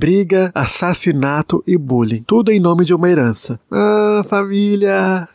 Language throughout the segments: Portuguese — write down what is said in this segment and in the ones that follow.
briga, assassinato e bullying. Tudo em nome de uma herança. Ah, família!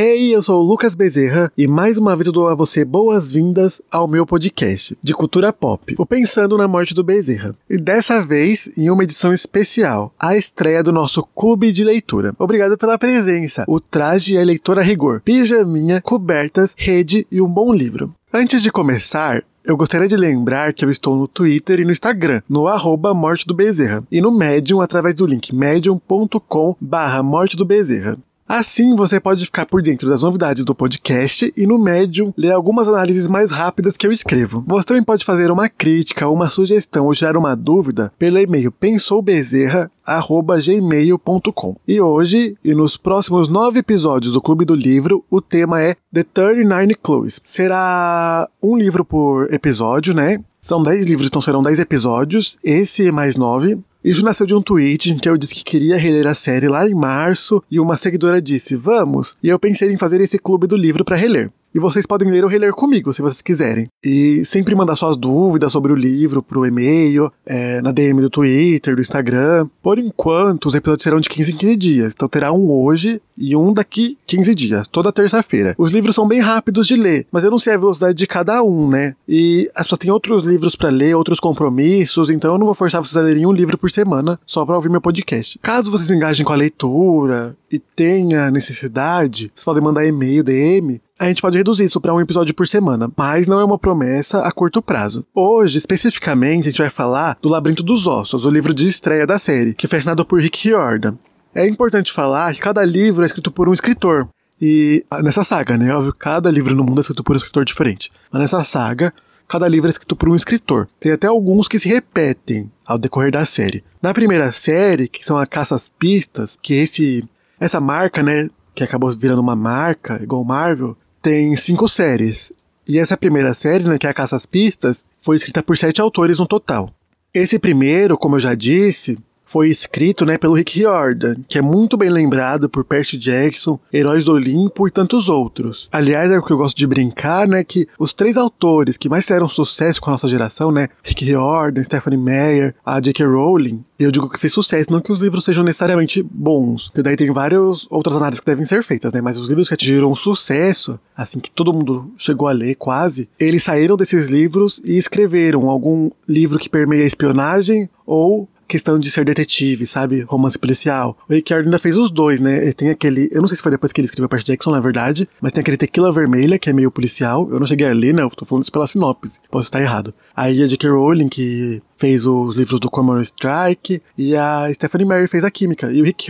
Hey, eu sou o Lucas Bezerra e mais uma vez eu dou a você boas-vindas ao meu podcast de cultura pop, o Pensando na Morte do Bezerra. E dessa vez, em uma edição especial, a estreia do nosso clube de leitura. Obrigado pela presença. O traje é leitora rigor, pijaminha, cobertas, rede e um bom livro. Antes de começar, eu gostaria de lembrar que eu estou no Twitter e no Instagram, no arroba Morte do Bezerra, e no Medium através do link medium.com barra Morte do Bezerra. Assim você pode ficar por dentro das novidades do podcast e no Medium ler algumas análises mais rápidas que eu escrevo. Você também pode fazer uma crítica, uma sugestão ou gerar uma dúvida pelo e-mail pensoubezerra.gmail.com. E hoje, e nos próximos nove episódios do Clube do Livro, o tema é The 39 Clues. Será um livro por episódio, né? São 10 livros, então serão 10 episódios, esse mais 9. Isso nasceu de um tweet em que eu disse que queria reler a série lá em março e uma seguidora disse: Vamos! E eu pensei em fazer esse clube do livro para reler. E vocês podem ler ou reler comigo, se vocês quiserem. E sempre mandar suas dúvidas sobre o livro pro e-mail, é, na DM do Twitter, do Instagram. Por enquanto, os episódios serão de 15 em 15 dias. Então terá um hoje e um daqui 15 dias, toda terça-feira. Os livros são bem rápidos de ler, mas eu não sei a velocidade de cada um, né? E as pessoas têm outros livros para ler, outros compromissos, então eu não vou forçar vocês a lerem um livro por semana só para ouvir meu podcast. Caso vocês engajem com a leitura e tenha necessidade, vocês podem mandar e-mail, DM, a gente pode reduzir isso para um episódio por semana, mas não é uma promessa a curto prazo. Hoje, especificamente, a gente vai falar do Labirinto dos Ossos, o livro de estreia da série, que foi assinado por Rick Riordan. É importante falar que cada livro é escrito por um escritor. E ah, nessa saga, né? Óbvio, cada livro no mundo é escrito por um escritor diferente. Mas nessa saga, cada livro é escrito por um escritor. Tem até alguns que se repetem ao decorrer da série. Na primeira série, que são a Caça às Pistas, que esse essa marca, né, que acabou virando uma marca, igual Marvel, tem cinco séries. E essa primeira série, né, que é a Caça às Pistas, foi escrita por sete autores no total. Esse primeiro, como eu já disse, foi escrito né, pelo Rick Riordan, que é muito bem lembrado por Percy Jackson, Heróis do Olimpo e tantos outros. Aliás, é o que eu gosto de brincar, né, que os três autores que mais fizeram sucesso com a nossa geração, né, Rick Riordan, Stephanie Meyer, a J.K. Rowling, eu digo que fez sucesso, não que os livros sejam necessariamente bons, porque daí tem várias outras análises que devem ser feitas, né, mas os livros que atingiram sucesso, assim que todo mundo chegou a ler quase, eles saíram desses livros e escreveram algum livro que permeia a espionagem ou questão de ser detetive, sabe? Romance policial. O Rick ainda fez os dois, né? Ele tem aquele. Eu não sei se foi depois que ele escreveu Percy Jackson, na verdade, mas tem aquele Tequila Vermelha, que é meio policial. Eu não cheguei a ler, né? Eu tô falando isso pela sinopse. Posso estar errado. Aí a J.K. Rowling, que fez os livros do Common Strike, e a Stephanie Meyer fez a Química. E o Rick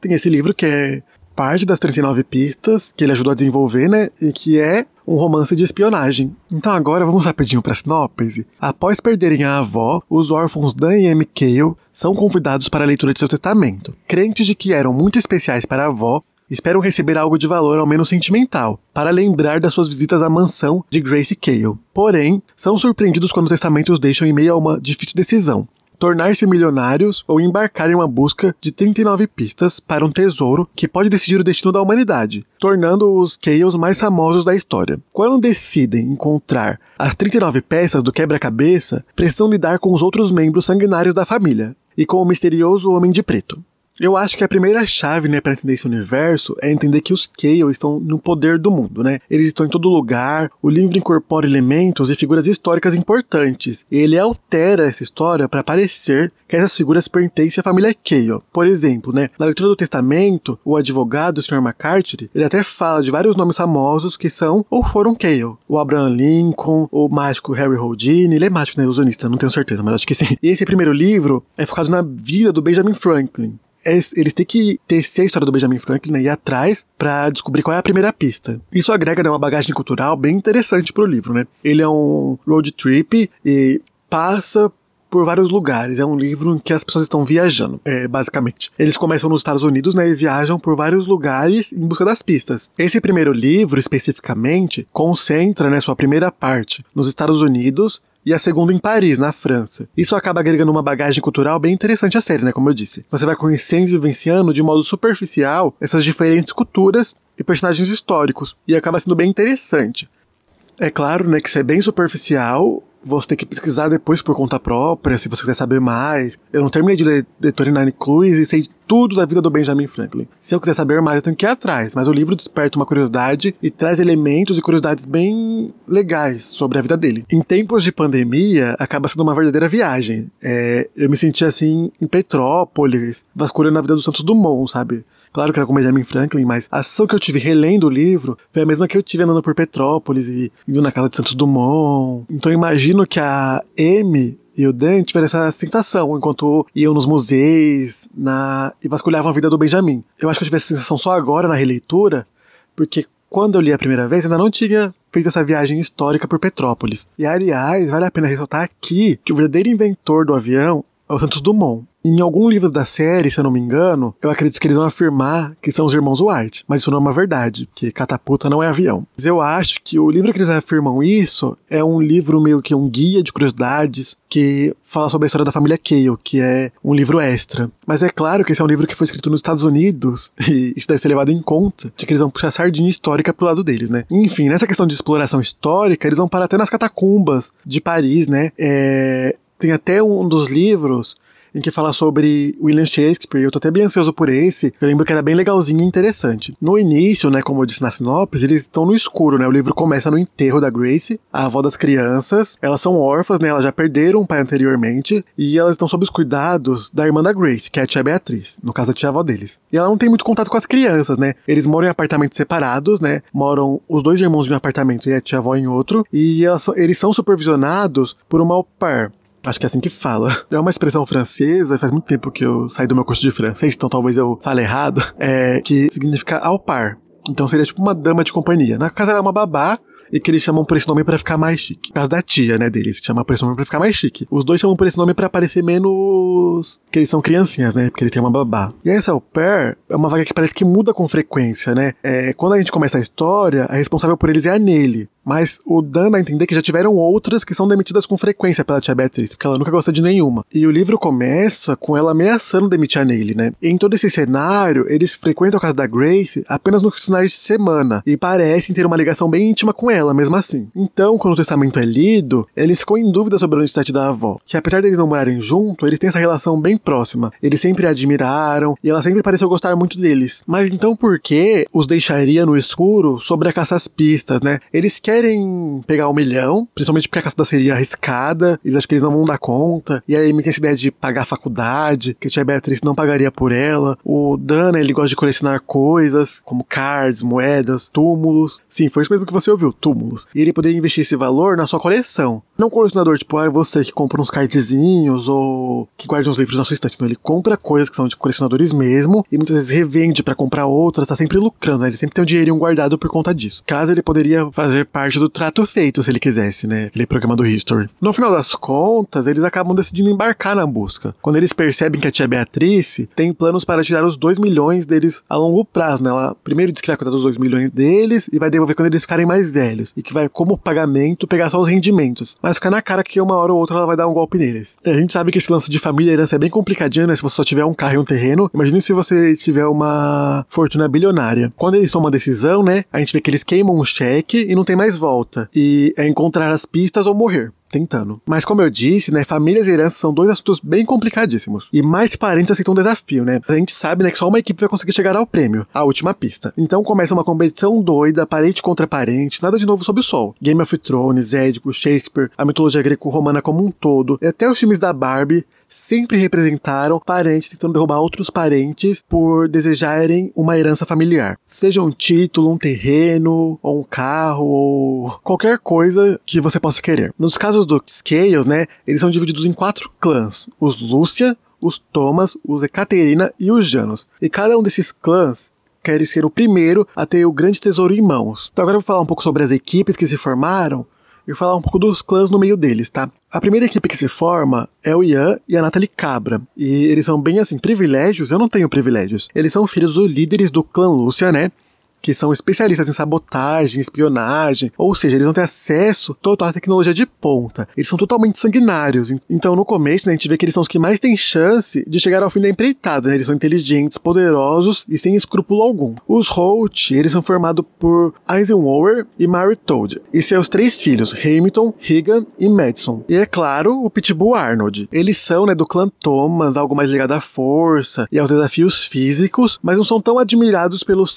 tem esse livro que é parte das 39 pistas que ele ajudou a desenvolver, né? E que é um romance de espionagem. Então agora vamos rapidinho para a sinopse. Após perderem a avó, os órfãos Dan e Amy Cale são convidados para a leitura de seu testamento. Crentes de que eram muito especiais para a avó, esperam receber algo de valor ao menos sentimental, para lembrar das suas visitas à mansão de Grace Cale. Porém, são surpreendidos quando os deixa em meio a uma difícil decisão tornar-se milionários ou embarcar em uma busca de 39 pistas para um tesouro que pode decidir o destino da humanidade, tornando os Chaos mais famosos da história. Quando decidem encontrar as 39 peças do quebra-cabeça, precisam lidar com os outros membros sanguinários da família e com o misterioso Homem de Preto. Eu acho que a primeira chave, né, para entender esse universo é entender que os Kale estão no poder do mundo, né? Eles estão em todo lugar, o livro incorpora elementos e figuras históricas importantes. E ele altera essa história para parecer que essas figuras pertencem à família Kale. Por exemplo, né, na leitura do testamento, o advogado, o Sr. McCarthy, ele até fala de vários nomes famosos que são ou foram Kale. O Abraham Lincoln, o mágico Harry Houdini, ele é mágico, né, ilusionista, não tenho certeza, mas acho que sim. E esse primeiro livro é focado na vida do Benjamin Franklin eles têm que tecer a história do Benjamin Franklin e ir atrás para descobrir qual é a primeira pista. Isso agrega né, uma bagagem cultural bem interessante pro livro, né? Ele é um road trip e passa por vários lugares. É um livro em que as pessoas estão viajando, é, basicamente. Eles começam nos Estados Unidos, né, e viajam por vários lugares em busca das pistas. Esse primeiro livro, especificamente, concentra, né, sua primeira parte nos Estados Unidos e a segunda em Paris, na França. Isso acaba agregando uma bagagem cultural bem interessante à série, né? Como eu disse. Você vai conhecendo e vivenciando de modo superficial essas diferentes culturas e personagens históricos, e acaba sendo bem interessante. É claro, né, que isso é bem superficial, você tem que pesquisar depois por conta própria, se você quiser saber mais. Eu não terminei de ler The 39 Clues e sei tudo da vida do Benjamin Franklin. Se eu quiser saber mais, eu tenho que ir atrás. Mas o livro desperta uma curiosidade e traz elementos e curiosidades bem legais sobre a vida dele. Em tempos de pandemia, acaba sendo uma verdadeira viagem. É, eu me senti assim em Petrópolis, vasculhando a vida do Santos Dumont, sabe? Claro que era com Benjamin Franklin, mas a ação que eu tive relendo o livro foi a mesma que eu tive andando por Petrópolis e indo na casa de Santos Dumont. Então eu imagino que a M e o Dan tiveram essa sensação enquanto iam nos museus na... e vasculhavam a vida do Benjamin. Eu acho que eu tive essa sensação só agora na releitura, porque quando eu li a primeira vez, ainda não tinha feito essa viagem histórica por Petrópolis. E aliás, vale a pena ressaltar aqui que o verdadeiro inventor do avião é o Santos Dumont. Em algum livro da série, se eu não me engano, eu acredito que eles vão afirmar que são os irmãos White, mas isso não é uma verdade, porque catapulta não é avião. Mas eu acho que o livro que eles afirmam isso é um livro meio que um guia de curiosidades que fala sobre a história da família Cale, que é um livro extra. Mas é claro que esse é um livro que foi escrito nos Estados Unidos, e isso deve ser levado em conta, de que eles vão puxar sardinha histórica pro lado deles, né? Enfim, nessa questão de exploração histórica, eles vão parar até nas catacumbas de Paris, né? É... Tem até um dos livros em que fala sobre William Shakespeare. Eu tô até bem ansioso por esse. Eu lembro que era bem legalzinho e interessante. No início, né, como eu disse na sinopse, eles estão no escuro, né? O livro começa no enterro da Grace, a avó das crianças. Elas são órfãs, né? Elas já perderam um pai anteriormente e elas estão sob os cuidados da irmã da Grace, que é a tia Beatriz, no caso a tia avó deles. E ela não tem muito contato com as crianças, né? Eles moram em apartamentos separados, né? Moram os dois irmãos em um apartamento e a tia avó em outro. E elas, eles são supervisionados por uma au pair, Acho que é assim que fala. É uma expressão francesa, faz muito tempo que eu saí do meu curso de francês, então talvez eu fale errado, é, que significa au par. Então seria tipo uma dama de companhia. Na casa ela é uma babá, e que eles chamam por esse nome para ficar mais chique. Por causa da tia, né, deles, chama por esse nome pra ficar mais chique. Os dois chamam por esse nome para parecer menos. que eles são criancinhas, né, porque eles têm uma babá. E essa au pair é uma vaga que parece que muda com frequência, né. É, quando a gente começa a história, a responsável por eles é a Nelly. Mas o Dan dá a entender que já tiveram outras que são demitidas com frequência pela tia Beatriz, porque ela nunca gosta de nenhuma. E o livro começa com ela ameaçando demitir a Neile, né? E em todo esse cenário, eles frequentam a casa da Grace apenas nos finais de semana e parecem ter uma ligação bem íntima com ela, mesmo assim. Então, quando o testamento é lido, eles ficam em dúvida sobre a identidade da avó, que apesar deles não morarem junto, eles têm essa relação bem próxima. Eles sempre a admiraram e ela sempre pareceu gostar muito deles. Mas então por que os deixaria no escuro sobre a caça às pistas, né? Eles querem querem pegar um milhão, principalmente porque a caçada seria arriscada, eles acham que eles não vão dar conta, e aí me tem essa ideia de pagar a faculdade, que a tia Beatriz não pagaria por ela. O Dana, ele gosta de colecionar coisas, como cards, moedas, túmulos. Sim, foi isso mesmo que você ouviu, túmulos. E ele poderia investir esse valor na sua coleção. Não colecionador, tipo, ah, você que compra uns cardzinhos ou que guarda uns livros na sua estante. Não, ele compra coisas que são de colecionadores mesmo e muitas vezes revende para comprar outras, tá sempre lucrando, né? Ele sempre tem um dinheirinho guardado por conta disso. Caso ele poderia fazer parte parte do trato feito, se ele quisesse, né? Aquele programa do History. No final das contas, eles acabam decidindo embarcar na busca. Quando eles percebem que a tia Beatriz tem planos para tirar os 2 milhões deles a longo prazo, né? Ela primeiro diz que vai cuidar dos 2 milhões deles e vai devolver quando eles ficarem mais velhos. E que vai, como pagamento, pegar só os rendimentos. Mas fica na cara que uma hora ou outra ela vai dar um golpe neles. A gente sabe que esse lance de família e herança é bem complicadinho, né? Se você só tiver um carro e um terreno, imagine se você tiver uma fortuna bilionária. Quando eles tomam a decisão, né? A gente vê que eles queimam o cheque e não tem mais volta. E é encontrar as pistas ou morrer tentando. Mas como eu disse, né, famílias e heranças são dois assuntos bem complicadíssimos. E mais parentes aceitam um desafio, né? A gente sabe, né, que só uma equipe vai conseguir chegar ao prêmio, a última pista. Então começa uma competição doida, parente contra parente, nada de novo sob o sol. Game of Thrones, Édipo, Shakespeare, a mitologia greco-romana como um todo, e até os filmes da Barbie sempre representaram parentes tentando derrubar outros parentes por desejarem uma herança familiar. Seja um título, um terreno, ou um carro, ou qualquer coisa que você possa querer. Nos casos dos Scales, né, eles são divididos em quatro clãs: os Lúcia, os Thomas, os Ekaterina e os Janos. E cada um desses clãs quer ser o primeiro a ter o grande tesouro em mãos. Então agora eu vou falar um pouco sobre as equipes que se formaram e falar um pouco dos clãs no meio deles, tá? A primeira equipe que se forma é o Ian e a Natalie Cabra. E eles são bem assim, privilégios, eu não tenho privilégios. Eles são filhos dos líderes do clã Lúcia, né? Que são especialistas em sabotagem, espionagem, ou seja, eles não têm acesso total à tecnologia de ponta. Eles são totalmente sanguinários. Então, no começo, né, a gente vê que eles são os que mais têm chance de chegar ao fim da empreitada. Né? Eles são inteligentes, poderosos e sem escrúpulo algum. Os Holt, eles são formados por Eisenhower e Mary Toad, e seus três filhos, Hamilton, Regan e Madison. E é claro, o Pitbull Arnold. Eles são, né, do clã Thomas, algo mais ligado à força e aos desafios físicos, mas não são tão admirados pelos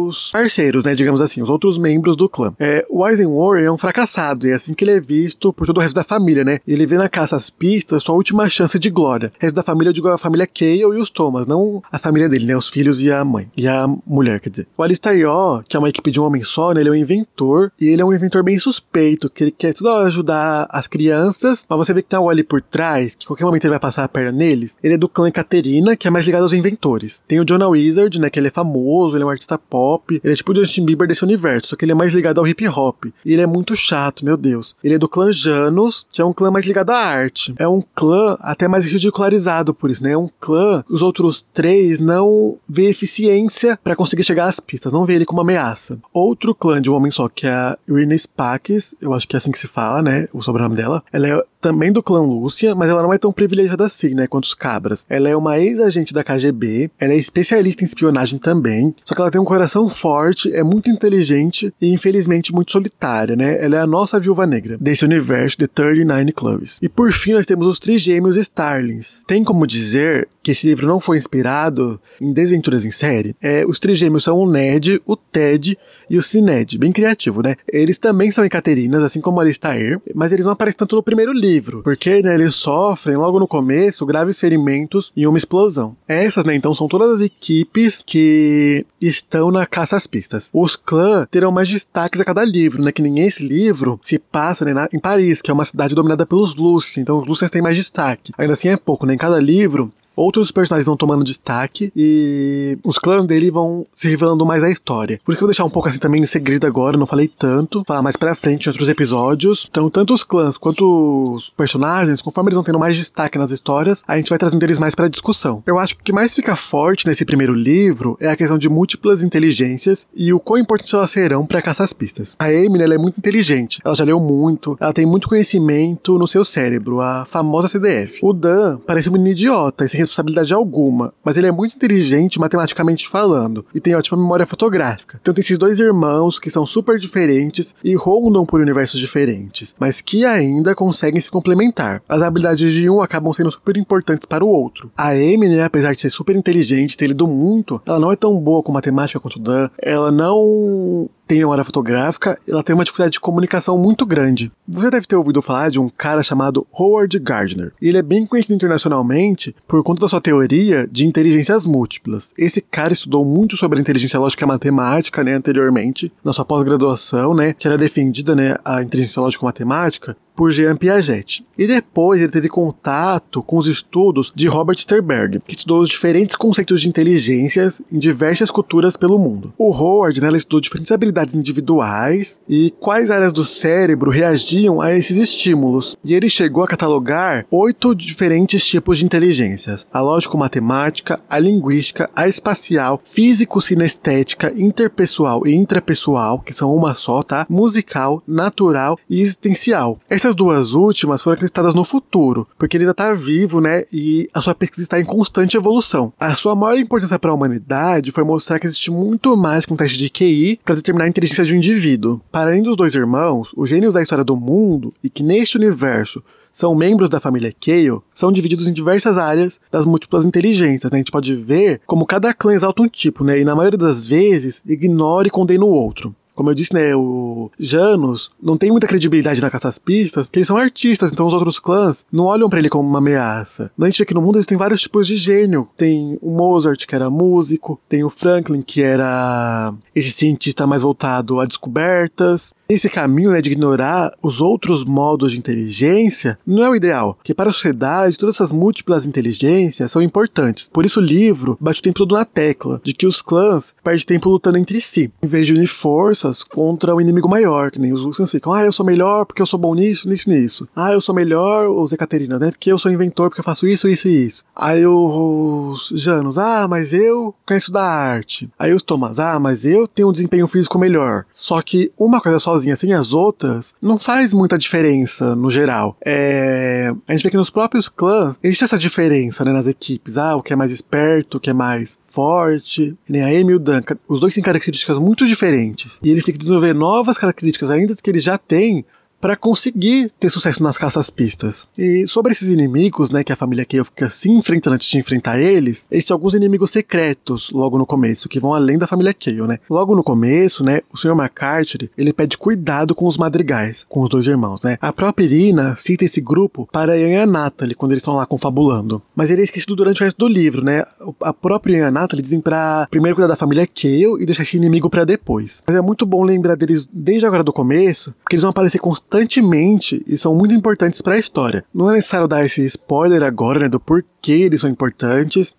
seus parceiros, né, digamos assim, os outros membros do clã. É, o Eisenhower é um fracassado, e é assim que ele é visto por todo o resto da família, né? Ele vê na caça às pistas sua última chance de glória. O resto da família, eu digo a família Cale e os Thomas, não a família dele, né, os filhos e a mãe, e a mulher, quer dizer. O Alistair, que é uma equipe de um homem só, né, ele é um inventor, e ele é um inventor bem suspeito, que ele quer tudo ajudar as crianças, mas você vê que tem algo ali por trás, que qualquer momento ele vai passar a perna neles. Ele é do clã Caterina, que é mais ligado aos inventores. Tem o Jonah Wizard, né, que ele é famoso, ele é um artista pop, ele é tipo o Justin Bieber desse universo, só que ele é mais ligado ao hip hop. E ele é muito chato, meu Deus. Ele é do clã Janus, que é um clã mais ligado à arte. É um clã até mais ridicularizado por isso, né? É um clã os outros três não vê eficiência para conseguir chegar às pistas, não vê ele como ameaça. Outro clã de um homem só, que é a Irina Spakis, eu acho que é assim que se fala, né? O sobrenome dela. Ela é também do clã Lúcia, mas ela não é tão privilegiada assim, né, quanto os cabras. Ela é uma ex-agente da KGB, ela é especialista em espionagem também, só que ela tem um coração forte, é muito inteligente e infelizmente muito solitária, né? Ela é a nossa viúva negra desse universo de 39 Clubs. E por fim nós temos os trigêmeos Starlings. Tem como dizer que esse livro não foi inspirado em desventuras em série? É, os trigêmeos são o Ned, o Ted e o Cined, bem criativo, né? Eles também são Ecaterinas, assim como Alistair, mas eles não aparecem tanto no primeiro livro porque né, eles sofrem logo no começo graves ferimentos e uma explosão. Essas, né, então, são todas as equipes que estão na caça às pistas. Os clãs terão mais destaques a cada livro, né, que nem esse livro se passa né, na, em Paris, que é uma cidade dominada pelos Lúcios, então os Lúcios têm mais destaque. Ainda assim é pouco, né, em cada livro outros personagens vão tomando destaque e os clãs dele vão se revelando mais a história. Por isso que eu vou deixar um pouco assim também em segredo agora, não falei tanto, falar mais pra frente em outros episódios. Então, tanto os clãs quanto os personagens, conforme eles vão tendo mais destaque nas histórias, a gente vai trazendo eles mais pra discussão. Eu acho que o que mais fica forte nesse primeiro livro é a questão de múltiplas inteligências e o quão importantes elas serão para caçar as pistas. A Amy, ela é muito inteligente, ela já leu muito, ela tem muito conhecimento no seu cérebro, a famosa CDF. O Dan parece um menino idiota e sem responsabilidade alguma, mas ele é muito inteligente matematicamente falando e tem ótima memória fotográfica. Então tem esses dois irmãos que são super diferentes e rondam por universos diferentes, mas que ainda conseguem se complementar. As habilidades de um acabam sendo super importantes para o outro. A Amy, né, apesar de ser super inteligente, ter lido muito, ela não é tão boa com matemática quanto o Dan. Ela não tem memória fotográfica, ela tem uma dificuldade de comunicação muito grande. Você deve ter ouvido falar de um cara chamado Howard Gardner. Ele é bem conhecido internacionalmente por conta da sua teoria de inteligências múltiplas. Esse cara estudou muito sobre a inteligência lógica matemática, né, anteriormente, na sua pós-graduação, né, que era defendida, né, a inteligência lógica matemática, por Jean Piaget. E depois ele teve contato com os estudos de Robert Sternberg, que estudou os diferentes conceitos de inteligências em diversas culturas pelo mundo. O Howard né, estudou diferentes habilidades individuais e quais áreas do cérebro reagiam a esses estímulos. E ele chegou a catalogar oito diferentes tipos de inteligências: a lógico-matemática, a linguística, a espacial, físico-sinestética, interpessoal e intrapessoal, que são uma só, tá? Musical, natural e existencial. Essas essas duas últimas foram acreditadas no futuro, porque ele ainda está vivo, né? E a sua pesquisa está em constante evolução. A sua maior importância para a humanidade foi mostrar que existe muito mais que um teste de QI para determinar a inteligência de um indivíduo. Para além dos dois irmãos, os gênios da história do mundo e que neste universo são membros da família Kale, são divididos em diversas áreas das múltiplas inteligências. Né? A gente pode ver como cada clã exalta um tipo, né? E na maioria das vezes ignora e condena o outro como eu disse, né, o Janus não tem muita credibilidade na caça às pistas, porque eles são artistas, então os outros clãs não olham para ele como uma ameaça. A gente que no mundo existem vários tipos de gênio. Tem o Mozart, que era músico, tem o Franklin, que era esse cientista mais voltado a descobertas, esse caminho né, de ignorar os outros modos de inteligência não é o ideal, porque para a sociedade todas essas múltiplas inteligências são importantes. Por isso o livro bate o tempo todo na tecla de que os clãs perdem tempo lutando entre si, em vez de unir forças contra um inimigo maior, que nem os Lucians ficam, ah, eu sou melhor porque eu sou bom nisso, nisso, nisso. Ah, eu sou melhor, os Ecaterina, né, porque eu sou inventor, porque eu faço isso, isso e isso. Aí os Janos, ah, mas eu conheço da arte. Aí os Thomas, ah, mas eu tem um desempenho físico melhor. Só que uma coisa sozinha sem as outras não faz muita diferença no geral. É... A gente vê que nos próprios clãs existe essa diferença né, nas equipes. Ah, o que é mais esperto, o que é mais forte. Nem a Amy e o Dan. Os dois têm características muito diferentes. E eles têm que desenvolver novas características ainda que eles já têm para conseguir ter sucesso nas caças pistas. E sobre esses inimigos, né, que a família Kayle fica se enfrentando antes de enfrentar eles, existem alguns inimigos secretos logo no começo, que vão além da família Kayle, né? Logo no começo, né, o Sr. McCarthy, ele pede cuidado com os madrigais, com os dois irmãos, né? A própria Irina cita esse grupo para Ian e Natalie, quando eles estão lá confabulando. Mas ele é esquecido durante o resto do livro, né? A própria Ian e Natalie dizem pra primeiro cuidar da família Kayle e deixar esse inimigo para depois. Mas é muito bom lembrar deles desde agora do começo, porque eles vão aparecer constantemente constantemente e são muito importantes para a história. Não é necessário dar esse spoiler agora, né, do porquê eles são importantes,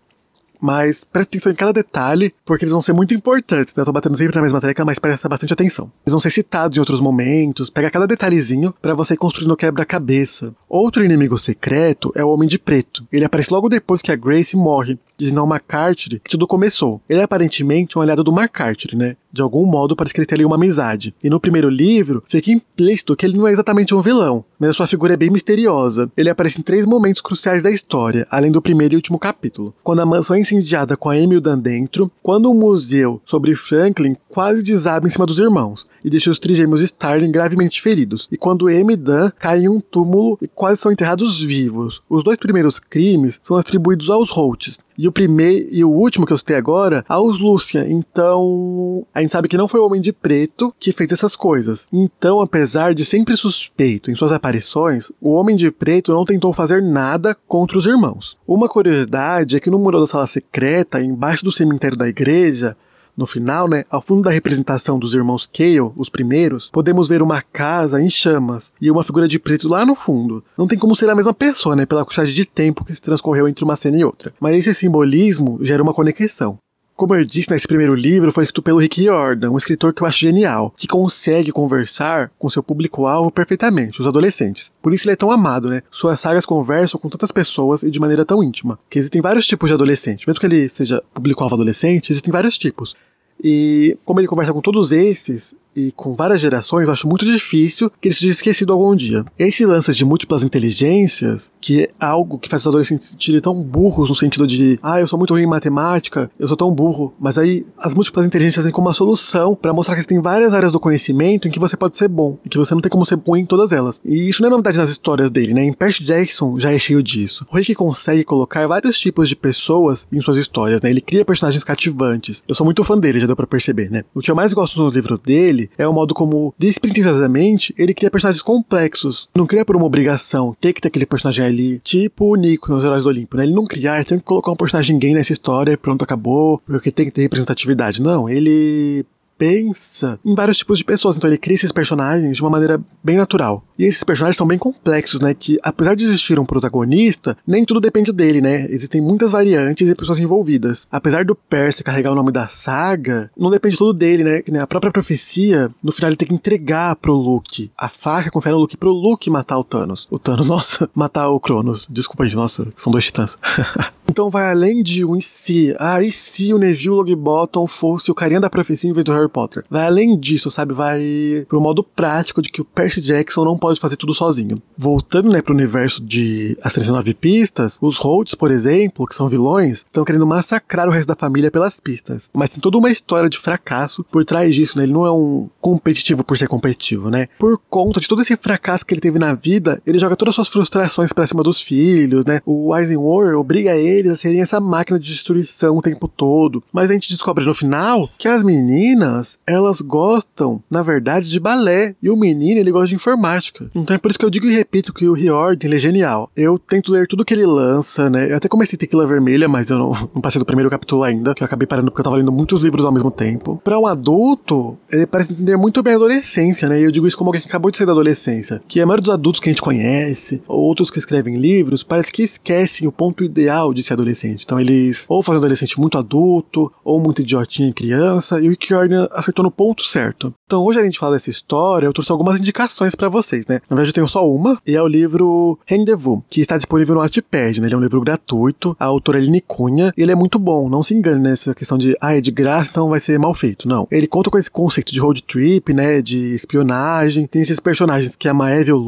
mas preste atenção em cada detalhe, porque eles vão ser muito importantes, né? Eu tô batendo sempre na mesma tecla, mas presta bastante atenção. Eles vão ser citados em outros momentos, pega cada detalhezinho para você ir construindo quebra-cabeça. Outro inimigo secreto é o Homem de Preto. Ele aparece logo depois que a Grace morre, dizendo ao McCarthy que tudo começou. Ele é aparentemente um aliado do McCarthy, né? De algum modo parece que ele tem ali uma amizade. E no primeiro livro, fica implícito que ele não é exatamente um vilão, mas a sua figura é bem misteriosa. Ele aparece em três momentos cruciais da história, além do primeiro e último capítulo. Quando a mansão é incendiada com a Dan dentro, quando um museu sobre Franklin quase desaba em cima dos irmãos e deixa os trigêmeos Starling gravemente feridos, e quando Amy e Dan caem em um túmulo e quase são enterrados vivos. Os dois primeiros crimes são atribuídos aos Holtz, e o primeiro e o último que eu citei agora, aos Lucian. Então, a gente sabe que não foi o Homem de Preto que fez essas coisas. Então, apesar de sempre suspeito em suas aparições, o Homem de Preto não tentou fazer nada contra os irmãos. Uma curiosidade é que no muro da sala secreta, embaixo do cemitério da igreja, no final, né, ao fundo da representação dos irmãos Cale, os primeiros, podemos ver uma casa em chamas e uma figura de preto lá no fundo. Não tem como ser a mesma pessoa, né, pela quantidade de tempo que se transcorreu entre uma cena e outra. Mas esse simbolismo gera uma conexão. Como eu disse nesse primeiro livro, foi escrito pelo Rick Jordan, um escritor que eu acho genial, que consegue conversar com seu público-alvo perfeitamente, os adolescentes. Por isso ele é tão amado, né? Suas sagas conversam com tantas pessoas e de maneira tão íntima. Que existem vários tipos de adolescente. Mesmo que ele seja público-alvo adolescente, existem vários tipos. E como ele conversa com todos esses, e com várias gerações, eu acho muito difícil que ele seja esquecido algum dia. Esse lance de múltiplas inteligências, que é algo que faz os adolescentes se sentirem tão burros no sentido de, ah, eu sou muito ruim em matemática, eu sou tão burro, mas aí as múltiplas inteligências vêm como uma solução para mostrar que tem várias áreas do conhecimento em que você pode ser bom e que você não tem como ser bom em todas elas. E isso não é novidade nas histórias dele, né? Em Percy Jackson já é cheio disso. O Rick consegue colocar vários tipos de pessoas em suas histórias, né? Ele cria personagens cativantes. Eu sou muito fã dele, já deu para perceber, né? O que eu mais gosto nos livros dele dele é o modo como, despretensiosamente, ele cria personagens complexos. Não cria por uma obrigação, tem que ter aquele personagem ali, tipo o Nico nos Heróis do Olimpo, né? Ele não criar, tem que colocar um personagem gay nessa história e pronto, acabou, porque tem que ter representatividade. Não, ele pensa em vários tipos de pessoas. Então ele cria esses personagens de uma maneira bem natural. E esses personagens são bem complexos, né? Que apesar de existir um protagonista, nem tudo depende dele, né? Existem muitas variantes e pessoas envolvidas. Apesar do Percy carregar o nome da saga, não depende tudo dele, né? Que? A própria profecia, no final ele tem que entregar pro Luke. A faca confere ao Luke pro Luke matar o Thanos. O Thanos, nossa, matar o Cronos. Desculpa, gente, nossa, são dois titãs. então vai além de um e se. Ah, e se o Neville Longbottom fosse o carinha da profecia em vez do Harry Potter? Vai além disso, sabe? Vai pro modo prático de que o Percy Jackson não pode fazer tudo sozinho. Voltando, né, pro universo de As 39 Pistas, os Holtz, por exemplo, que são vilões, estão querendo massacrar o resto da família pelas pistas. Mas tem toda uma história de fracasso por trás disso, né? Ele não é um competitivo por ser competitivo, né? Por conta de todo esse fracasso que ele teve na vida, ele joga todas as suas frustrações para cima dos filhos, né? O Eisenhower obriga eles a serem essa máquina de destruição o tempo todo. Mas a gente descobre no final que as meninas, elas gostam, na verdade, de balé. E o menino, ele gosta de informática. Então é por isso que eu digo e repito que o Riordan, ele é genial. Eu tento ler tudo que ele lança, né? Eu até comecei Tequila Vermelha, mas eu não, não passei do primeiro capítulo ainda, que eu acabei parando porque eu tava lendo muitos livros ao mesmo tempo. Para um adulto, ele parece entender muito bem a adolescência, né? E eu digo isso como alguém que acabou de sair da adolescência. Que a maioria dos adultos que a gente conhece, ou outros que escrevem livros, parece que esquecem o ponto ideal de ser adolescente. Então eles ou fazem adolescente muito adulto, ou muito idiotinho em criança, e o Riordan acertou no ponto certo. Então hoje a gente fala dessa história, eu trouxe algumas indicações para vocês né? Na verdade, eu tenho só uma, e é o livro Rendezvous, que está disponível no Wattpad, né? Ele é um livro gratuito, a autora é Aline Cunha, e ele é muito bom, não se engane nessa questão de, ah, é de graça, então vai ser mal feito. Não. Ele conta com esse conceito de road trip, né? De espionagem, tem esses personagens que é a Maeve e o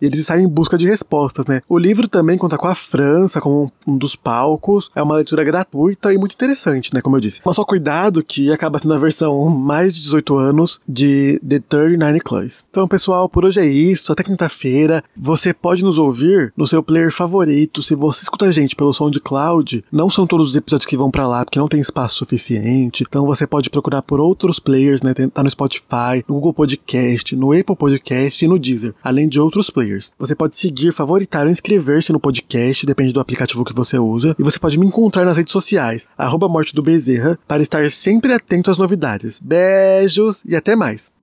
e eles saem em busca de respostas, né? O livro também conta com a França como um dos palcos, é uma leitura gratuita e muito interessante, né? Como eu disse. Mas só cuidado que acaba sendo a versão mais de 18 anos de The 39 Clubs. Então, pessoal, por hoje é isso. Até quinta-feira. Você pode nos ouvir no seu player favorito. Se você escuta a gente pelo som de cloud, não são todos os episódios que vão para lá, porque não tem espaço suficiente. Então você pode procurar por outros players, né? Tá no Spotify, no Google Podcast, no Apple Podcast e no Deezer, além de outros players. Você pode seguir, favoritar ou inscrever-se no podcast, depende do aplicativo que você usa. E você pode me encontrar nas redes sociais, arroba Morte do Bezerra, para estar sempre atento às novidades. Beijos e até mais!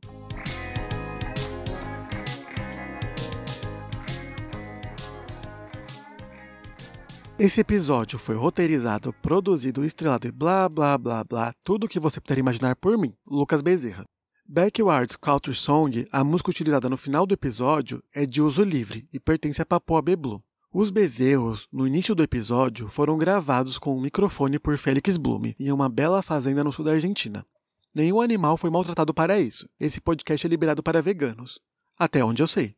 Esse episódio foi roteirizado, produzido, estrelado e blá blá blá blá, tudo o que você puder imaginar por mim, Lucas Bezerra. Backwards Culture Song, a música utilizada no final do episódio, é de uso livre e pertence a Papua Beblu. Os bezerros, no início do episódio, foram gravados com um microfone por Félix Blume, em uma bela fazenda no sul da Argentina. Nenhum animal foi maltratado para isso. Esse podcast é liberado para veganos. Até onde eu sei.